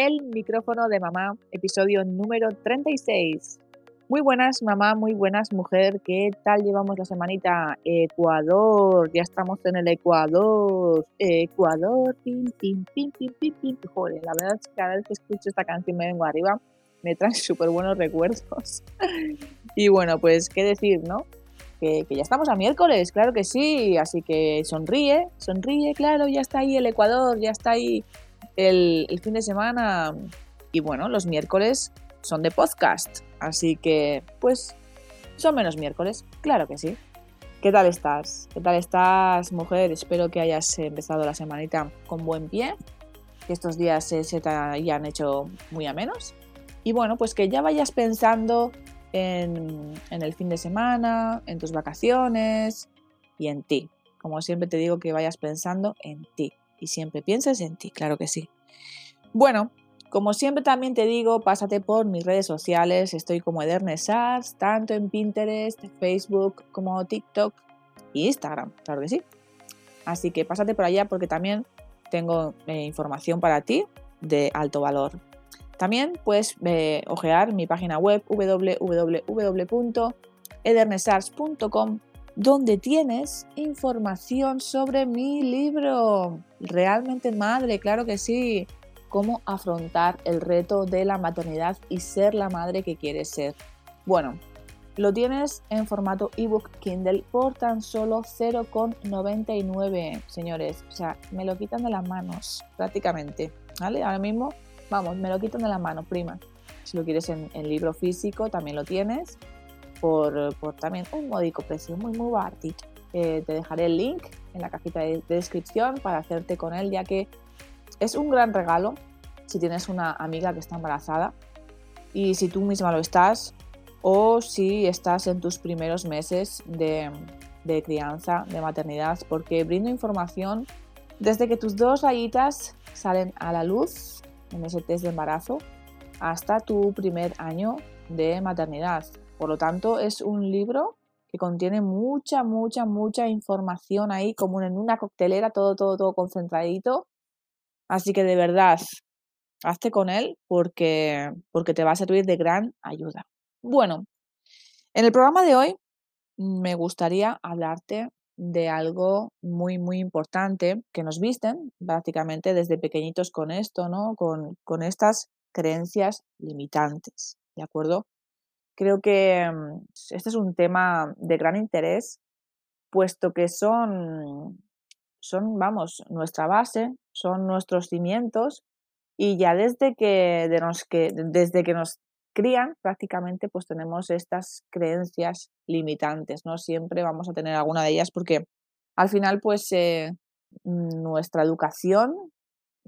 El micrófono de mamá, episodio número 36. Muy buenas, mamá, muy buenas, mujer. ¿Qué tal llevamos la semanita? Ecuador, ya estamos en el Ecuador. Ecuador, pim, pim, pim, pim, pim, pim. Joder, la verdad es que cada vez que escucho esta canción me vengo arriba, me trae súper buenos recuerdos. y bueno, pues qué decir, ¿no? Que, que, ya estamos a miércoles, claro que sí, así que sonríe, sonríe, claro, ya está ahí el Ecuador, ya está ahí el, fin de semana y bueno, los miércoles son de podcast, así que pues son menos miércoles, claro que sí. ¿Qué tal estás? ¿Qué tal estás, mujer? Espero que hayas empezado la semanita con buen pie, que estos días se, te hayan hecho muy a menos. Y bueno, pues que ya vayas pensando en, en el fin de semana, en tus vacaciones y en ti. Como siempre te digo que vayas pensando en ti y siempre pienses en ti, claro que sí. Bueno, como siempre también te digo, pásate por mis redes sociales, estoy como Edernesars, tanto en Pinterest, Facebook como TikTok e Instagram, claro que sí. Así que pásate por allá porque también tengo eh, información para ti de alto valor. También puedes eh, ojear mi página web www.edernesars.com donde tienes información sobre mi libro. Realmente madre, claro que sí. Cómo afrontar el reto de la maternidad y ser la madre que quieres ser. Bueno, lo tienes en formato ebook Kindle por tan solo 0,99, señores. O sea, me lo quitan de las manos prácticamente. ¿Vale? Ahora mismo, vamos, me lo quitan de las manos, prima. Si lo quieres en, en libro físico, también lo tienes por, también un módico precio, muy, muy baratito. Eh, te dejaré el link en la cajita de, descripción para hacerte con él, ya que es un gran regalo si tienes una amiga que está embarazada y si tú misma lo estás o si estás en tus primeros meses de, de crianza, de maternidad, porque brindo información desde que tus dos rayitas salen a la luz en ese test de embarazo hasta tu primer año de maternidad. Por lo tanto, es un libro que contiene mucha, mucha, mucha información ahí, como en una coctelera, todo, todo, todo concentradito. Así que de verdad, hazte con él porque, porque te va a servir de gran ayuda. Bueno, en el programa de hoy me gustaría hablarte de algo muy, muy importante que nos visten prácticamente desde pequeñitos con esto, ¿no? Con, con estas creencias limitantes, ¿de acuerdo? Creo que mm, este es un tema de gran interés, puesto que son, son, vamos, nuestra base, son nuestros cimientos y ya desde que, de nos, que, desde que nos crían prácticamente pues tenemos estas creencias limitantes, ¿no? Siempre vamos a tener alguna de ellas porque al final pues eh, nuestra educación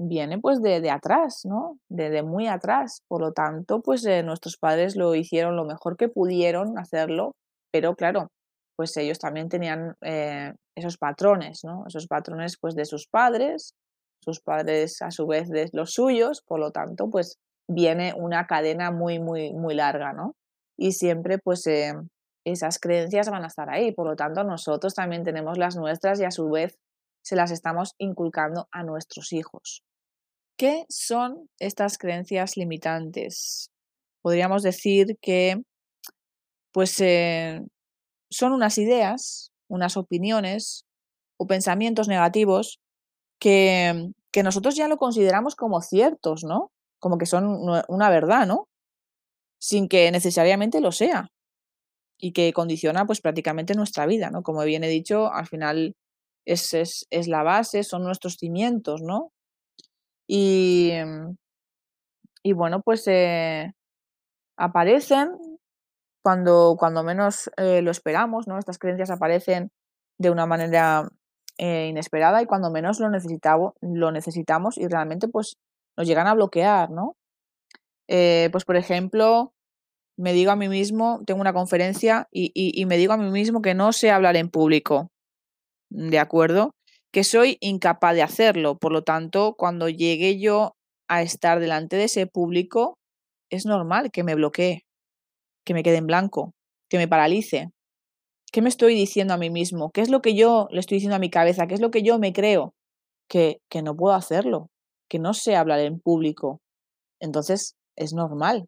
viene pues de, de atrás, ¿no? De, muy atrás. Por lo tanto, pues eh, nuestros padres lo hicieron lo mejor que pudieron hacerlo, pero claro, pues ellos también tenían eh, esos patrones, ¿no? Esos patrones pues de sus padres, sus padres a su vez de los suyos, por lo tanto, pues viene una cadena muy, muy, muy larga, ¿no? Y siempre pues eh, esas creencias van a estar ahí, por lo tanto nosotros también tenemos las nuestras y a su vez se las estamos inculcando a nuestros hijos. ¿Qué son estas creencias limitantes? Podríamos decir que pues, eh, son unas ideas, unas opiniones o pensamientos negativos que, que nosotros ya lo consideramos como ciertos, ¿no? Como que son una verdad, ¿no? Sin que necesariamente lo sea. Y que condiciona pues prácticamente nuestra vida, ¿no? Como bien he dicho, al final es, es, es la base, son nuestros cimientos, ¿no? Y, mm, y bueno, pues eh, aparecen cuando, cuando menos eh, lo esperamos, ¿no? Estas creencias aparecen de una manera eh, inesperada y cuando menos lo, lo necesitamos y realmente pues nos llegan a bloquear, ¿no? pues por ejemplo, me digo a mí mismo, tengo una conferencia y, y me digo a mí mismo que no sé hablar en público, ¿de acuerdo? Que soy incapaz de hacerlo. Por lo tanto, cuando llegue yo a estar delante de ese público, es normal que me bloquee, que me quede en blanco, que me paralice. ¿Qué me estoy diciendo a mí mismo? ¿Qué es lo que yo le estoy diciendo a mi cabeza? ¿Qué es lo que yo me creo? Que, que no puedo hacerlo, que no sé hablar en público, entonces es normal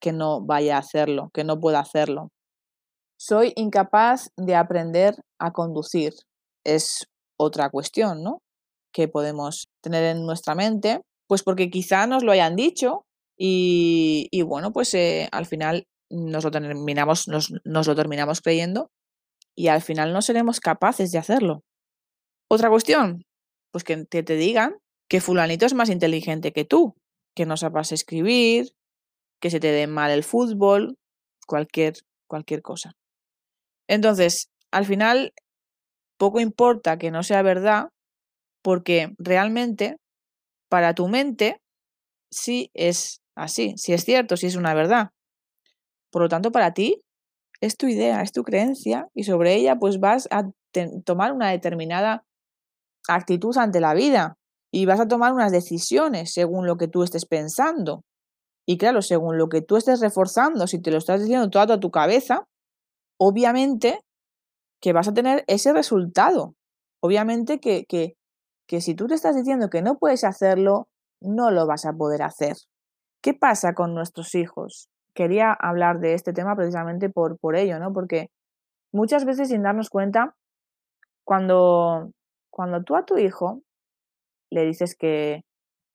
que no vaya a hacerlo, que no pueda hacerlo. Soy incapaz de aprender a conducir. Es otra cuestión, ¿no? Que podemos tener en nuestra mente, pues porque quizá nos lo hayan dicho y, bueno, pues eh, al final nos lo, terminamos, nos, lo terminamos creyendo y al final no seremos capaces de hacerlo. Otra cuestión, pues que te, te digan que fulanito es más inteligente que tú, que no sepas escribir, que se te dé mal el fútbol, cualquier, cualquier cosa. Entonces, al final, poco importa que no sea verdad, porque realmente para tu mente sí es así, sí es cierto, sí es una verdad. Por lo tanto, para ti es tu idea, es tu creencia y sobre ella pues vas a tomar una determinada actitud ante la vida y vas a tomar unas decisiones según lo que tú estés pensando. Y claro, según lo que tú estés reforzando, si te lo estás diciendo toda, toda tu cabeza, obviamente que vas a tener ese resultado. Obviamente que, que, que si tú te estás diciendo que no puedes hacerlo, no lo vas a poder hacer. ¿Qué pasa con nuestros hijos? Quería hablar de este tema precisamente por, por ello, ¿no? Porque muchas veces sin darnos cuenta, cuando, cuando tú a tu hijo le dices que,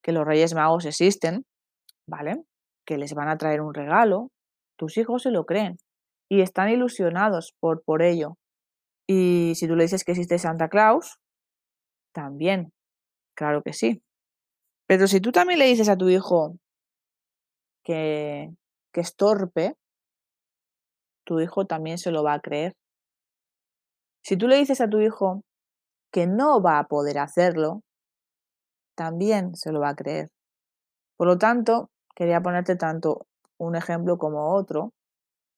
que los Reyes Magos existen, ¿vale? Que les van a traer un regalo, tus hijos se lo creen y están ilusionados por, por ello. Y si tú le dices que existe Santa Claus, también, claro que sí. Pero si tú también le dices a tu hijo que, que es torpe, tu hijo también se lo va a creer. Si tú le dices a tu hijo que no va a poder hacerlo, también se lo va a creer. Por lo tanto, quería ponerte tanto un ejemplo como otro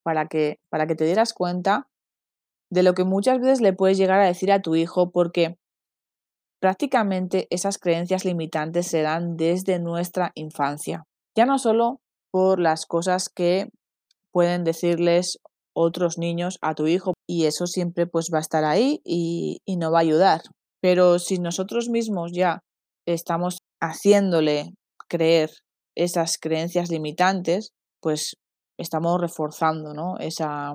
para que, para que te dieras cuenta de lo que muchas veces le puedes llegar a decir a tu hijo porque prácticamente esas creencias limitantes se dan desde nuestra infancia. Ya no solo por las cosas que pueden decirles otros niños a tu hijo y eso siempre pues va a estar ahí y, y no va a ayudar. Pero si nosotros mismos ya estamos haciéndole creer esas creencias limitantes, pues estamos reforzando ¿no? esa,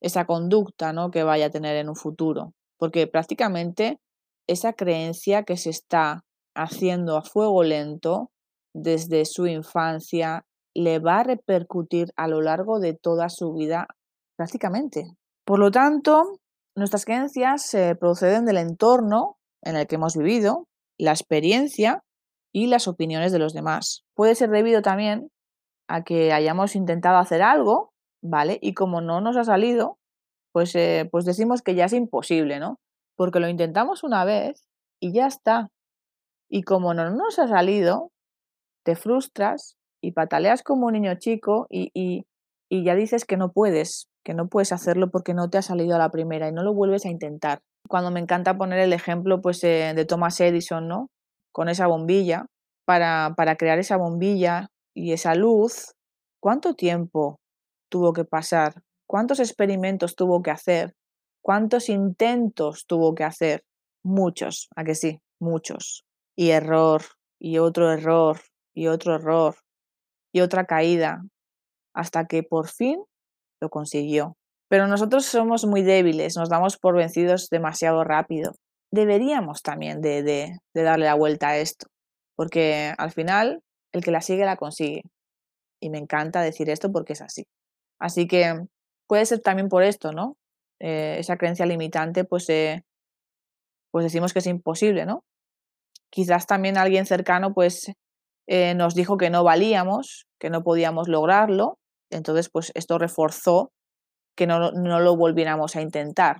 esa conducta ¿no? que vaya a tener en un futuro. Porque prácticamente esa creencia que se está haciendo a fuego lento desde su infancia le va a repercutir a lo largo de toda su vida prácticamente. Por lo tanto, nuestras creencias se proceden del entorno en el que hemos vivido, la experiencia y las opiniones de los demás. Puede ser debido también a que hayamos intentado hacer algo, ¿vale? Y como no nos ha salido, pues, eh, pues decimos que ya es imposible, ¿no? Porque lo intentamos una vez y ya está. Y como no nos ha salido, te frustras y pataleas como un niño chico y, y, ya dices que no puedes, que no puedes hacerlo porque no te ha salido a la primera y no lo vuelves a intentar cuando me encanta poner el ejemplo pues, eh, de Thomas Edison, ¿no? Con esa bombilla, para, para crear esa bombilla y esa luz, ¿cuánto tiempo tuvo que pasar? ¿Cuántos experimentos tuvo que hacer? ¿Cuántos intentos tuvo que hacer? Muchos, ¿a que sí? Muchos. Y error, y otro error, y otro error, y otra caída, hasta que por fin lo consiguió. Pero nosotros somos muy débiles, nos damos por vencidos demasiado rápido. Deberíamos también de, de, darle la vuelta a esto, porque al final el que la sigue la consigue. Y me encanta decir esto porque es así. Así que puede ser también por esto, ¿no? Eh, esa creencia limitante, pues, eh, pues decimos que es imposible, ¿no? Quizás también alguien cercano, pues, eh, nos dijo que no valíamos, que no podíamos lograrlo. Entonces, pues esto reforzó que no, lo volviéramos a intentar.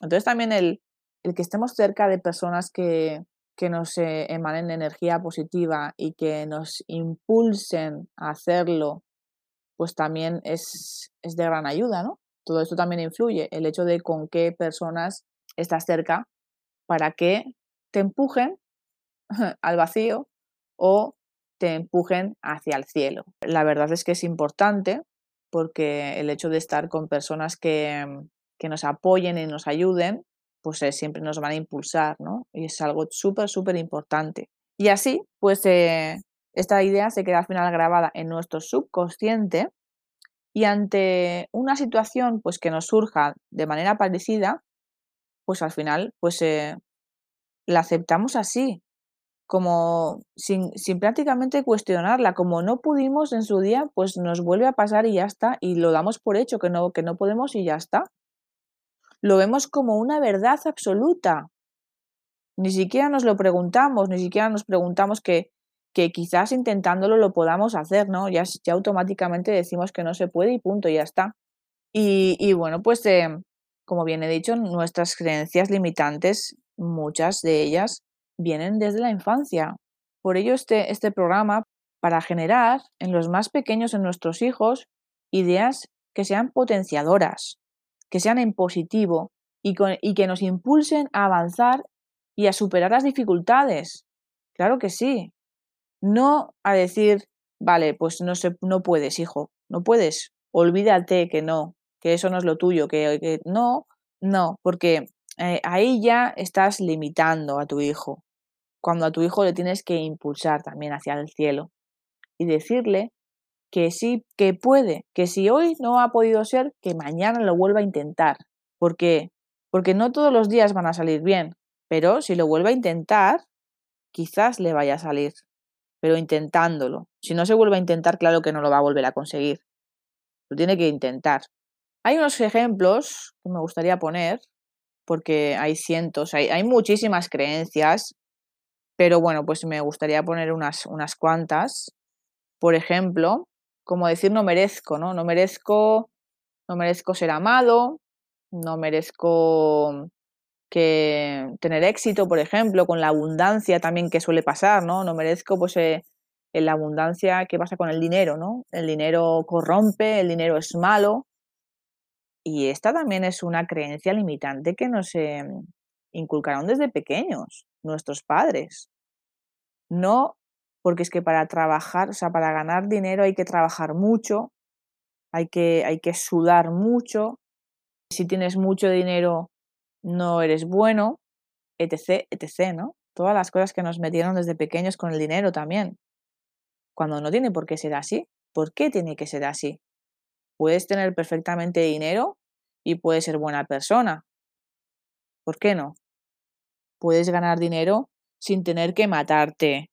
Entonces también el, que estemos cerca de personas que, nos eh, emanen energía positiva y que nos impulsen a hacerlo, pues también es, es de gran ayuda, ¿no? Todo esto también influye, el hecho de con qué personas estás cerca para que te empujen al vacío o te empujen hacia el cielo. La verdad es que es importante porque el hecho de estar con personas que, que nos apoyen y nos ayuden, pues eh, siempre nos van a impulsar, ¿no? Y es algo súper, súper importante. Y así, pues eh, Esta idea se queda al final grabada en nuestro subconsciente y ante una situación pues, que nos surja de manera parecida, pues al final pues, eh, la aceptamos así, como sin, sin, prácticamente cuestionarla, como no pudimos en su día, pues nos vuelve a pasar y ya está, y lo damos por hecho que no, que no podemos y ya está. Lo vemos como una verdad absoluta. Ni siquiera nos lo preguntamos, ni siquiera nos preguntamos que, que quizás intentándolo lo podamos hacer, ¿no? Ya, automáticamente decimos que no se puede y punto, ya está. Y, bueno, pues eh, como bien he dicho, nuestras creencias limitantes, muchas de ellas vienen desde la infancia. Por ello este, este programa, para generar en los más pequeños, en nuestros hijos, ideas que sean potenciadoras, que sean en positivo y que nos impulsen a avanzar y a superar las dificultades. Claro que sí. No a decir, vale, pues no, se, no puedes, hijo, no puedes, olvídate que no, que eso no es lo tuyo, que, que no, no, porque eh, ahí ya estás limitando a tu hijo cuando a tu hijo le tienes que impulsar también hacia el cielo y decirle que sí, que puede, que si hoy no ha podido ser, que mañana lo vuelva a intentar. ¿Por qué? Porque no todos los días van a salir bien, pero si lo vuelve a intentar, quizás le vaya a salir, pero intentándolo. Si no se vuelve a intentar, claro que no lo va a volver a conseguir. Lo tiene que intentar. Hay unos ejemplos que me gustaría poner, porque hay cientos, hay, hay muchísimas creencias pero bueno, pues me gustaría poner unas, unas cuantas. Por ejemplo, como decir no merezco, ¿no? No merezco, no merezco ser amado, no merezco que tener éxito, por ejemplo, con la abundancia también que suele pasar, ¿no? No merezco pues eh, la abundancia que pasa con el dinero, ¿no? El dinero corrompe, el dinero es malo. Y esta también es una creencia limitante que nos eh, inculcaron desde pequeños nuestros padres. No, porque es que para trabajar, o sea, para ganar dinero hay que trabajar mucho, hay que, hay que sudar mucho. Si tienes mucho dinero, no eres bueno, etc., etc., ¿no? Todas las cosas que nos metieron desde pequeños con el dinero también. Cuando no tiene por qué ser así. ¿Por qué tiene que ser así? Puedes tener perfectamente dinero y puedes ser buena persona. ¿Por qué no? puedes ganar dinero sin tener que matarte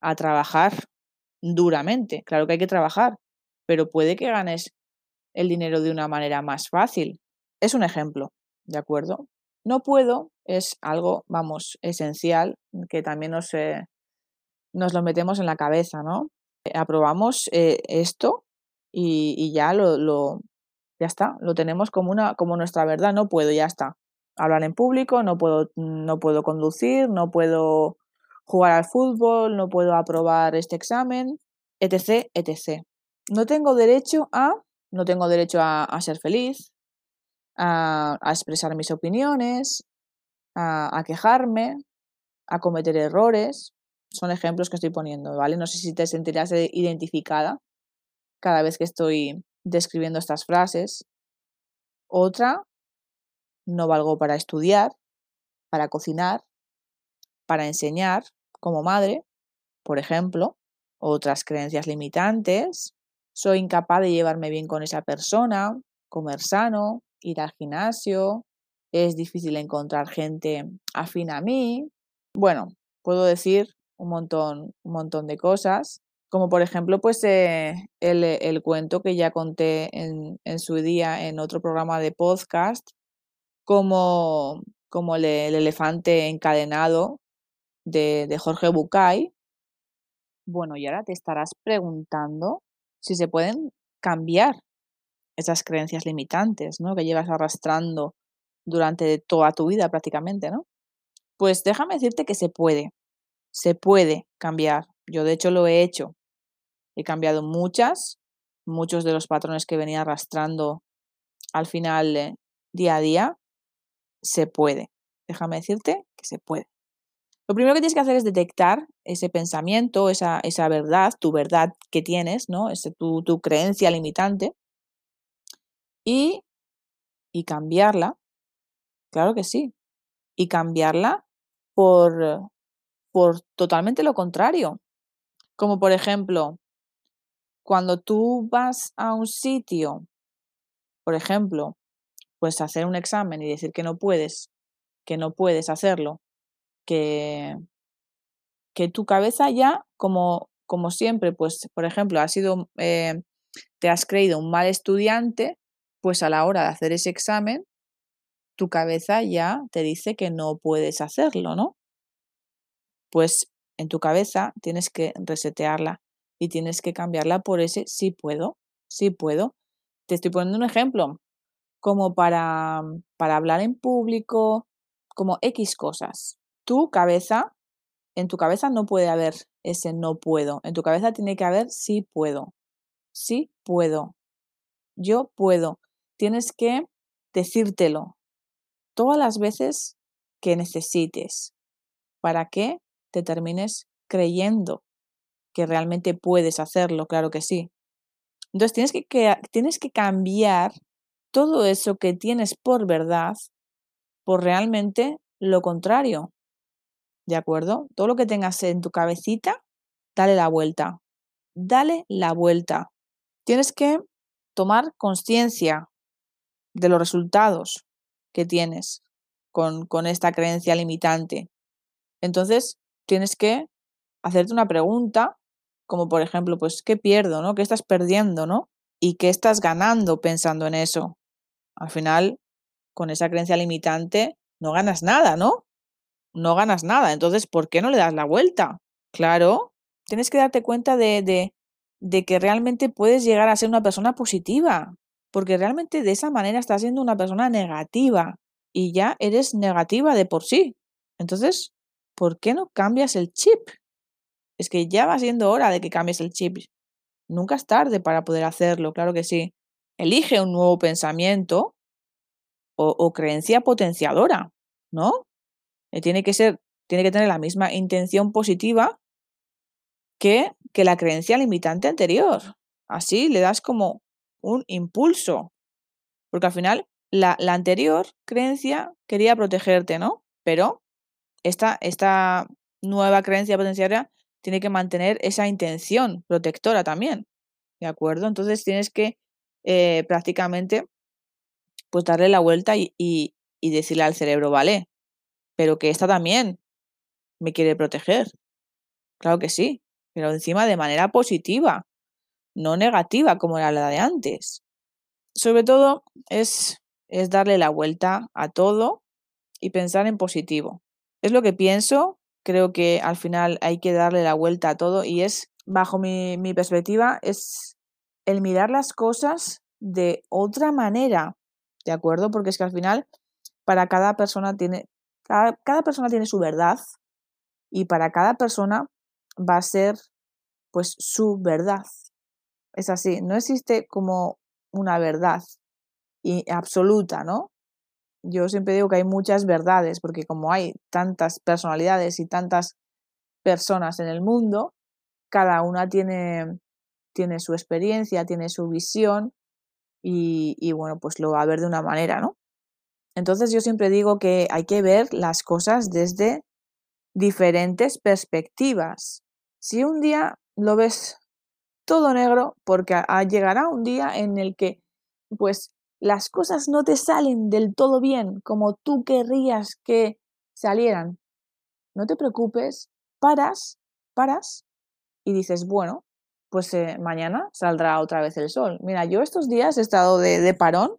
a trabajar duramente. Claro que hay que trabajar, pero puede que ganes el dinero de una manera más fácil. Es un ejemplo, ¿de acuerdo? No puedo es algo, vamos, esencial que también nos, eh, nos lo metemos en la cabeza, ¿no? aprobamos eh, esto y, ya lo, ya está, lo tenemos como, una, como nuestra verdad, no puedo, ya está hablar en público, no puedo, no puedo conducir, no puedo jugar al fútbol, no puedo aprobar este examen, etc., etc. No tengo derecho a, no tengo derecho a, ser feliz, a, expresar mis opiniones, a, a quejarme, a cometer errores. Son ejemplos que estoy poniendo, ¿vale? No sé si te sentirás identificada cada vez que estoy describiendo estas frases. Otra no valgo para estudiar, para cocinar, para enseñar como madre, por ejemplo, otras creencias limitantes, soy incapaz de llevarme bien con esa persona, comer sano, ir al gimnasio, es difícil encontrar gente afín a mí. Bueno, puedo decir un montón, un montón de cosas, como por ejemplo, pues eh, el, cuento que ya conté en, en su día en otro programa de podcast como, como el, elefante encadenado de, de Jorge Bucay. Bueno, y ahora te estarás preguntando si se pueden cambiar esas creencias limitantes, ¿no? Que llevas arrastrando durante toda tu vida prácticamente, ¿no? Pues déjame decirte que se puede, se puede cambiar. Yo de hecho lo he hecho. He cambiado muchas, muchos de los patrones que venía arrastrando al final eh, día a día se puede. Déjame decirte que se puede. Lo primero que tienes que hacer es detectar ese pensamiento, esa, esa verdad, tu verdad que tienes, ¿no? Ese, tu, tu creencia limitante y, y cambiarla. Claro que sí. Y cambiarla por, por totalmente lo contrario. Como por ejemplo, cuando tú vas a un sitio, por ejemplo, pues hacer un examen y decir que no puedes, que no puedes hacerlo, que, que tu cabeza ya, como, como siempre, pues, por ejemplo, has sido, eh, te has creído un mal estudiante, pues a la hora de hacer ese examen, tu cabeza ya te dice que no puedes hacerlo, ¿no? Pues en tu cabeza tienes que resetearla y tienes que cambiarla por ese sí puedo, sí puedo. Te estoy poniendo un ejemplo, como para, para hablar en público, como X cosas. Tu cabeza, en tu cabeza no puede haber ese no puedo, en tu cabeza tiene que haber sí puedo, sí puedo, yo puedo. Tienes que decírtelo todas las veces que necesites para que te termines creyendo que realmente puedes hacerlo, claro que sí. Entonces tienes que, tienes que cambiar todo eso que tienes por verdad por realmente lo contrario. ¿De acuerdo? Todo lo que tengas en tu cabecita, dale la vuelta. Dale la vuelta. Tienes que tomar conciencia de los resultados que tienes con, con esta creencia limitante. Entonces, tienes que hacerte una pregunta, como por ejemplo, pues, ¿qué pierdo, no? ¿Qué estás perdiendo, no? ¿Y qué estás ganando pensando en eso? Al final, con esa creencia limitante, no ganas nada, ¿no? No ganas nada. Entonces, ¿por qué no le das la vuelta? Claro, tienes que darte cuenta de, de, de que realmente puedes llegar a ser una persona positiva, porque realmente de esa manera estás siendo una persona negativa y ya eres negativa de por sí. Entonces, ¿por qué no cambias el chip? Es que ya va siendo hora de que cambies el chip. Nunca es tarde para poder hacerlo, claro que sí. Elige un nuevo pensamiento o, creencia potenciadora, ¿no? Eh, tiene que ser, tiene que tener la misma intención positiva que, que la creencia limitante anterior. Así le das como un impulso. Porque al final la, la anterior creencia quería protegerte, ¿no? Pero esta, esta nueva creencia potenciaria tiene que mantener esa intención protectora también. ¿De acuerdo? Entonces tienes que eh, prácticamente pues darle la vuelta y, y, y decirle al cerebro, vale, pero que esta también me quiere proteger. Claro que sí, pero encima de manera positiva, no negativa como era la de antes. Sobre todo es, es darle la vuelta a todo y pensar en positivo. Es lo que pienso, creo que al final hay que darle la vuelta a todo y es, bajo mi, perspectiva, es el mirar las cosas de otra manera, ¿de acuerdo? Porque es que al final, para cada persona tiene, cada, cada persona tiene su verdad y para cada persona va a ser pues su verdad. Es así, no existe como una verdad absoluta, ¿no? Yo siempre digo que hay muchas verdades, porque como hay tantas personalidades y tantas personas en el mundo, cada una tiene, tiene su experiencia, tiene su visión y, y, bueno, pues lo va a ver de una manera, ¿no? Entonces yo siempre digo que hay que ver las cosas desde diferentes perspectivas. Si un día lo ves todo negro, porque llegará un día en el que pues las cosas no te salen del todo bien como tú querrías que salieran, no te preocupes, paras, paras y dices, bueno, pues eh, mañana saldrá otra vez el sol. Mira, yo estos días he estado de, de, parón,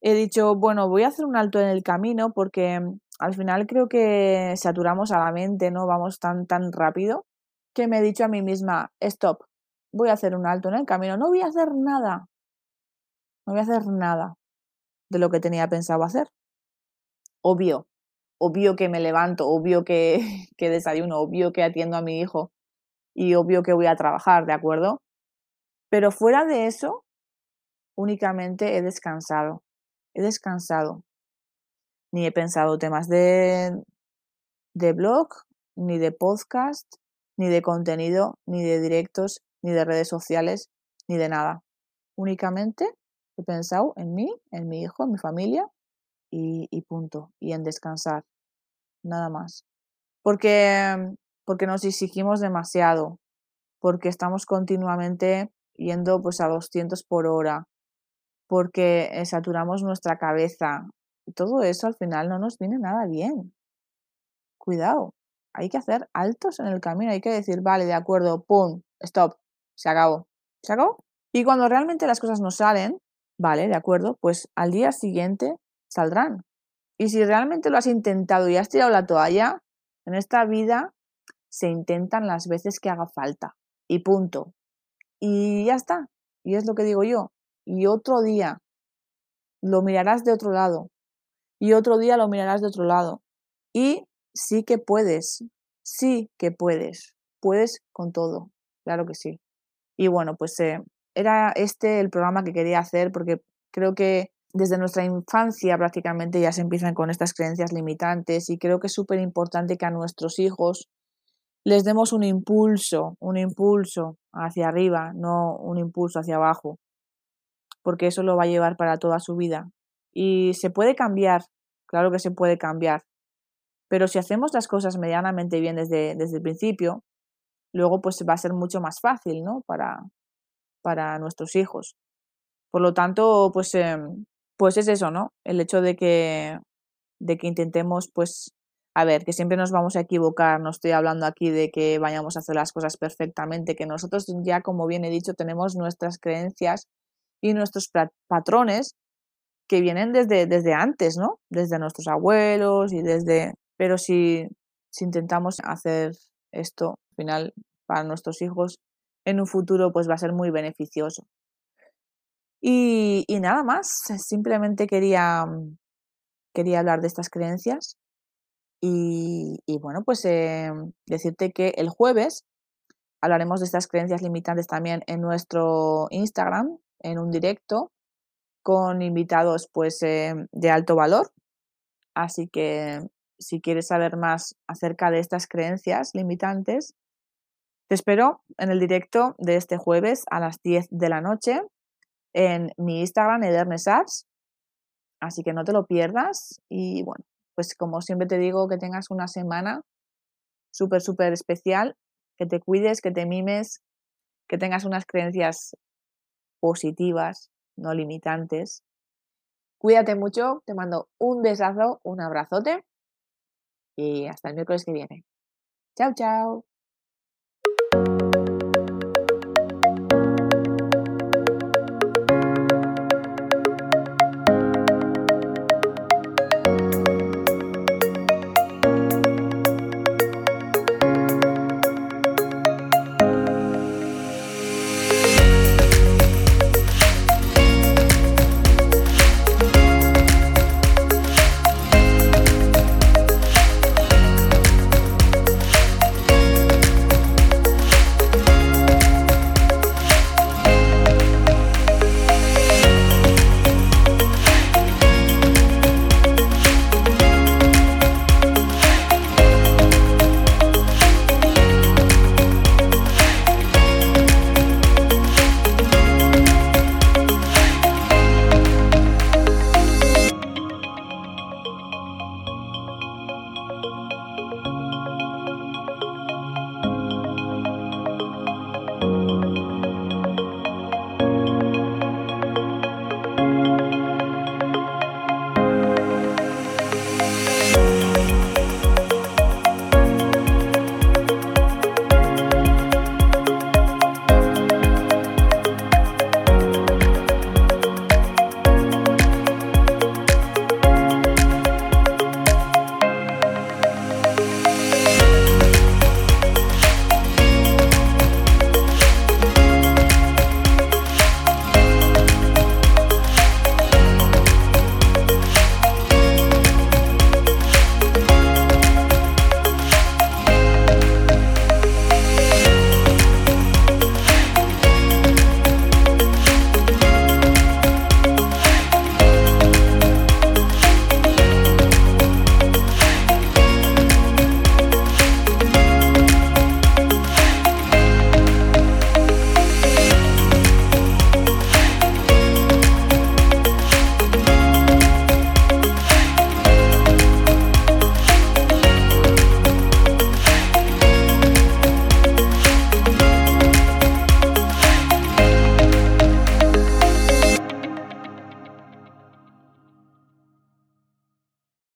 he dicho, bueno, voy a hacer un alto en el camino porque mm, al final creo que saturamos a la mente, no vamos tan, tan rápido, que me he dicho a mí misma, stop, voy a hacer un alto en el camino, no voy a hacer nada, no voy a hacer nada de lo que tenía pensado hacer. Obvio, obvio que me levanto, obvio que, que desayuno, obvio que atiendo a mi hijo y obvio que voy a trabajar, ¿de acuerdo? Pero fuera de eso, únicamente he descansado. He descansado. Ni he pensado temas de, de blog, ni de podcast, ni de contenido, ni de directos, ni de redes sociales, ni de nada. Únicamente He pensado en mí, en mi hijo, en mi familia y, punto. Y en descansar. Nada más. Porque, porque nos exigimos demasiado. porque estamos continuamente yendo pues a 200 por hora, porque eh, saturamos nuestra cabeza. Todo eso al final no nos viene nada bien. Cuidado, hay que hacer altos en el camino, hay que decir, vale, de acuerdo, pum, stop, se acabó, se acabó. Y cuando realmente las cosas no salen, vale, de acuerdo, pues al día siguiente saldrán. Y si realmente lo has intentado y has tirado la toalla, en esta vida se intentan las veces que haga falta. Y punto. Y ya está. Y es lo que digo yo. Y otro día lo mirarás de otro lado. Y otro día lo mirarás de otro lado. Y sí que puedes. Sí que puedes. Puedes con todo. Claro que sí. Y bueno, pues eh, era este el programa que quería hacer porque creo que desde nuestra infancia prácticamente ya se empiezan con estas creencias limitantes y creo que es súper importante que a nuestros hijos les demos un impulso, un impulso hacia arriba, no un impulso hacia abajo, porque eso lo va a llevar para toda su vida. Y se puede cambiar, claro que se puede cambiar, pero si hacemos las cosas medianamente bien desde, desde el principio, luego pues va a ser mucho más fácil, ¿no? Para, para nuestros hijos. Por lo tanto, pues, em, pues es eso, ¿no? El hecho de que, de que intentemos pues a ver, que siempre nos vamos a equivocar, no estoy hablando aquí de que vayamos a hacer las cosas perfectamente, que nosotros ya, como bien he dicho, tenemos nuestras creencias y nuestros patrones que vienen desde, desde antes, ¿no? Desde nuestros abuelos y desde... Pero si, intentamos hacer esto, final, para nuestros hijos, en un futuro, pues va a ser muy beneficioso. Y, nada más, simplemente quería, quería hablar de estas creencias y, bueno, pues em, decirte que el jueves hablaremos de estas creencias limitantes también en nuestro Instagram, en un directo, con invitados pues em, de alto valor. Así que si quieres saber más acerca de estas creencias limitantes, te espero en el directo de este jueves a las 10 de la noche en mi Instagram, Edernesarts. Así que no te lo pierdas y bueno, pues como siempre te digo, que tengas una semana súper, súper especial, que te cuides, que te mimes, que tengas unas creencias positivas, no limitantes. Cuídate mucho, te mando un besazo, un abrazote y hasta el miércoles que viene. Chao, chao.